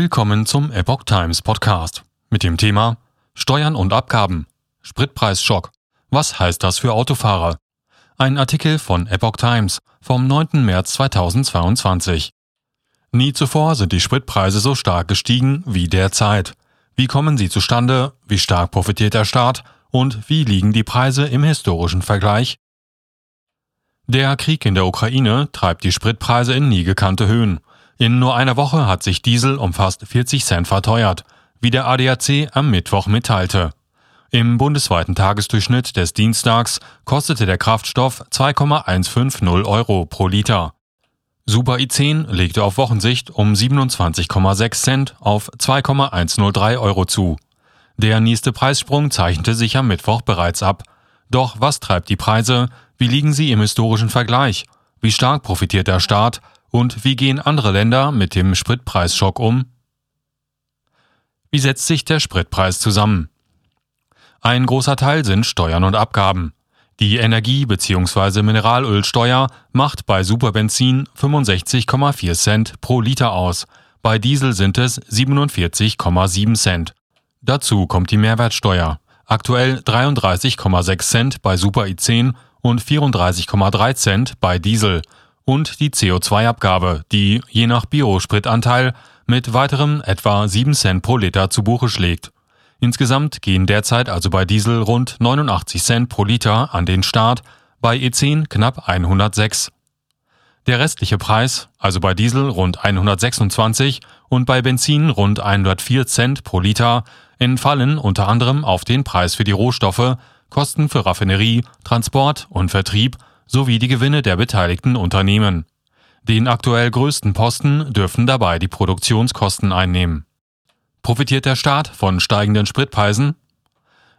Willkommen zum Epoch Times Podcast mit dem Thema Steuern und Abgaben. Spritpreisschock. Was heißt das für Autofahrer? Ein Artikel von Epoch Times vom 9. März 2022. Nie zuvor sind die Spritpreise so stark gestiegen wie derzeit. Wie kommen sie zustande? Wie stark profitiert der Staat? Und wie liegen die Preise im historischen Vergleich? Der Krieg in der Ukraine treibt die Spritpreise in nie gekannte Höhen. In nur einer Woche hat sich Diesel um fast 40 Cent verteuert, wie der ADAC am Mittwoch mitteilte. Im bundesweiten Tagesdurchschnitt des Dienstags kostete der Kraftstoff 2,150 Euro pro Liter. Super i10 legte auf Wochensicht um 27,6 Cent auf 2,103 Euro zu. Der nächste Preissprung zeichnete sich am Mittwoch bereits ab. Doch was treibt die Preise? Wie liegen sie im historischen Vergleich? Wie stark profitiert der Staat? Und wie gehen andere Länder mit dem Spritpreisschock um? Wie setzt sich der Spritpreis zusammen? Ein großer Teil sind Steuern und Abgaben. Die Energie- bzw. Mineralölsteuer macht bei Superbenzin 65,4 Cent pro Liter aus, bei Diesel sind es 47,7 Cent. Dazu kommt die Mehrwertsteuer, aktuell 33,6 Cent bei Super i10 und 34,3 Cent bei Diesel und die CO2-Abgabe, die je nach Biospritanteil mit weiterem etwa 7 Cent pro Liter zu Buche schlägt. Insgesamt gehen derzeit also bei Diesel rund 89 Cent pro Liter an den Staat, bei E10 knapp 106. Der restliche Preis, also bei Diesel rund 126 und bei Benzin rund 104 Cent pro Liter, entfallen unter anderem auf den Preis für die Rohstoffe, Kosten für Raffinerie, Transport und Vertrieb sowie die Gewinne der beteiligten Unternehmen. Den aktuell größten Posten dürfen dabei die Produktionskosten einnehmen. Profitiert der Staat von steigenden Spritpreisen?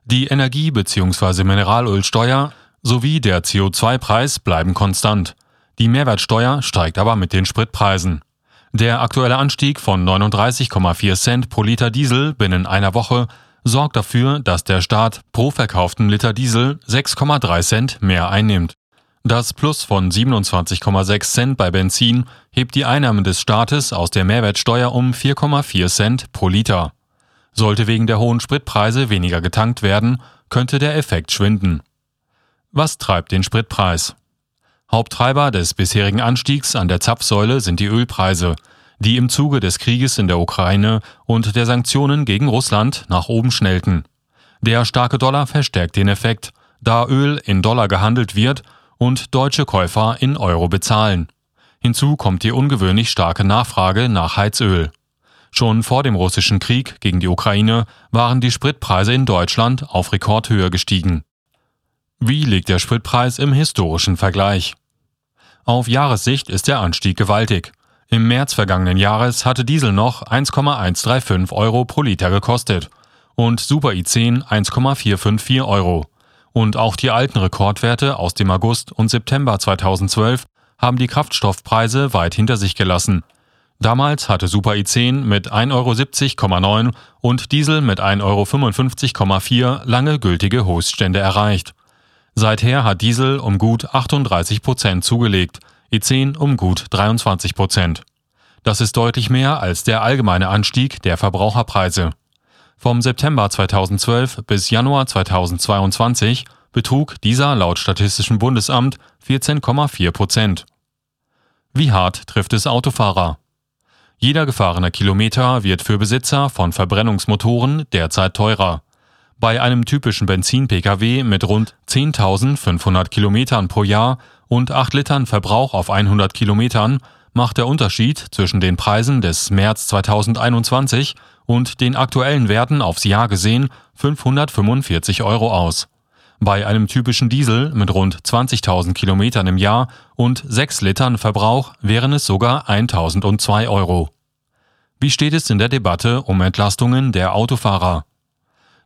Die Energie- bzw. Mineralölsteuer sowie der CO2-Preis bleiben konstant. Die Mehrwertsteuer steigt aber mit den Spritpreisen. Der aktuelle Anstieg von 39,4 Cent pro Liter Diesel binnen einer Woche sorgt dafür, dass der Staat pro verkauften Liter Diesel 6,3 Cent mehr einnimmt. Das Plus von 27,6 Cent bei Benzin hebt die Einnahmen des Staates aus der Mehrwertsteuer um 4,4 Cent pro Liter. Sollte wegen der hohen Spritpreise weniger getankt werden, könnte der Effekt schwinden. Was treibt den Spritpreis? Haupttreiber des bisherigen Anstiegs an der Zapfsäule sind die Ölpreise, die im Zuge des Krieges in der Ukraine und der Sanktionen gegen Russland nach oben schnellten. Der starke Dollar verstärkt den Effekt, da Öl in Dollar gehandelt wird und deutsche Käufer in Euro bezahlen. Hinzu kommt die ungewöhnlich starke Nachfrage nach Heizöl. Schon vor dem russischen Krieg gegen die Ukraine waren die Spritpreise in Deutschland auf Rekordhöhe gestiegen. Wie liegt der Spritpreis im historischen Vergleich? Auf Jahressicht ist der Anstieg gewaltig. Im März vergangenen Jahres hatte Diesel noch 1,135 Euro pro Liter gekostet und Super i10 1,454 Euro. Und auch die alten Rekordwerte aus dem August und September 2012 haben die Kraftstoffpreise weit hinter sich gelassen. Damals hatte Super i10 mit 1,70,9 Euro und Diesel mit 1,55,4 Euro lange gültige Höchststände erreicht. Seither hat Diesel um gut 38 Prozent zugelegt, E10 um gut 23 Prozent. Das ist deutlich mehr als der allgemeine Anstieg der Verbraucherpreise. Vom September 2012 bis Januar 2022 betrug dieser laut Statistischem Bundesamt 14,4 Prozent. Wie hart trifft es Autofahrer? Jeder gefahrene Kilometer wird für Besitzer von Verbrennungsmotoren derzeit teurer. Bei einem typischen Benzin-Pkw mit rund 10.500 Kilometern pro Jahr und 8 Litern Verbrauch auf 100 Kilometern macht der Unterschied zwischen den Preisen des März 2021 und den aktuellen Werten aufs Jahr gesehen 545 Euro aus. Bei einem typischen Diesel mit rund 20.000 Kilometern im Jahr und 6 Litern Verbrauch wären es sogar 1.002 Euro. Wie steht es in der Debatte um Entlastungen der Autofahrer?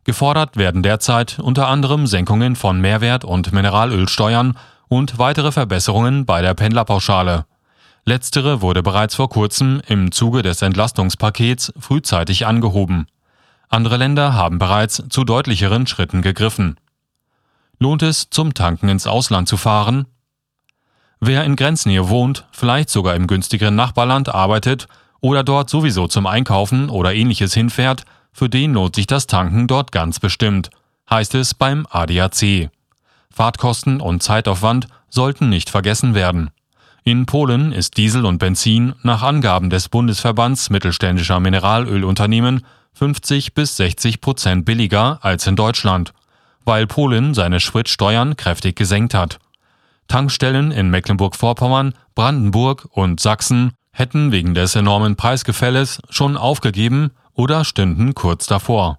Gefordert werden derzeit unter anderem Senkungen von Mehrwert- und Mineralölsteuern und weitere Verbesserungen bei der Pendlerpauschale. Letztere wurde bereits vor kurzem im Zuge des Entlastungspakets frühzeitig angehoben. Andere Länder haben bereits zu deutlicheren Schritten gegriffen. Lohnt es, zum Tanken ins Ausland zu fahren? Wer in Grenznähe wohnt, vielleicht sogar im günstigeren Nachbarland arbeitet oder dort sowieso zum Einkaufen oder ähnliches hinfährt, für den lohnt sich das Tanken dort ganz bestimmt, heißt es beim ADAC. Fahrtkosten und Zeitaufwand sollten nicht vergessen werden. In Polen ist Diesel und Benzin nach Angaben des Bundesverbands mittelständischer Mineralölunternehmen 50 bis 60 Prozent billiger als in Deutschland, weil Polen seine Spritsteuern kräftig gesenkt hat. Tankstellen in Mecklenburg-Vorpommern, Brandenburg und Sachsen hätten wegen des enormen Preisgefälles schon aufgegeben oder stünden kurz davor.